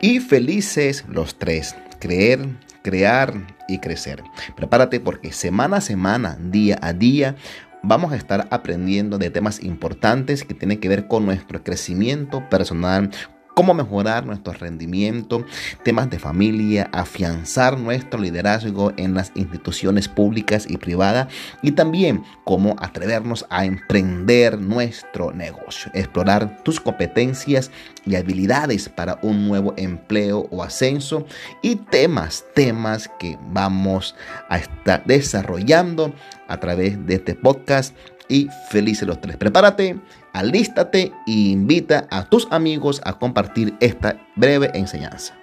y felices los tres. Creer, crear y crecer. Prepárate porque semana a semana, día a día, vamos a estar aprendiendo de temas importantes que tienen que ver con nuestro crecimiento personal, cómo mejorar nuestro rendimiento, temas de familia, afianzar nuestro liderazgo en las instituciones públicas y privadas y también cómo atrevernos a emprender nuestro negocio, explorar tus competencias y habilidades para un nuevo empleo o ascenso y temas, temas que vamos a estar desarrollando a través de este podcast y felices los tres. Prepárate, alístate e invita a tus amigos a compartir esta breve enseñanza.